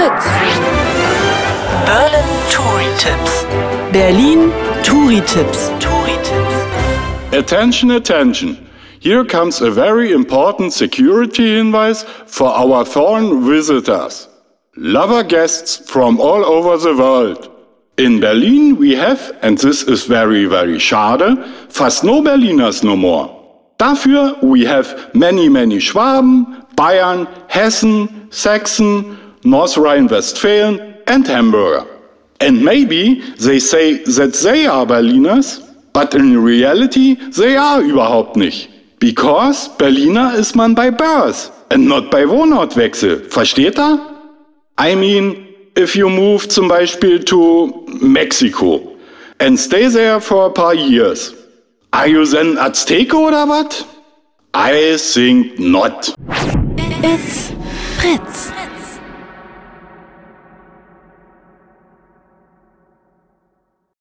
Fritz. Berlin Touri Tips. Berlin Touri-Tipps. Touri Tips. Attention, attention. Here comes a very important security hinweis for our foreign visitors. Lover guests from all over the world. In Berlin we have, and this is very, very schade, fast no Berliners no more. Dafür we have many, many Schwaben, Bayern, Hessen, Saxon, North Rhine-Westphalen and Hamburger. And maybe they say that they are Berliners, but in reality they are überhaupt nicht. Because Berliner ist man by birth and not by Wohnortwechsel. Versteht er? I mean, if you move zum Beispiel to Mexico and stay there for a paar years, are you then Azteco oder what? I think not. It's Fritz.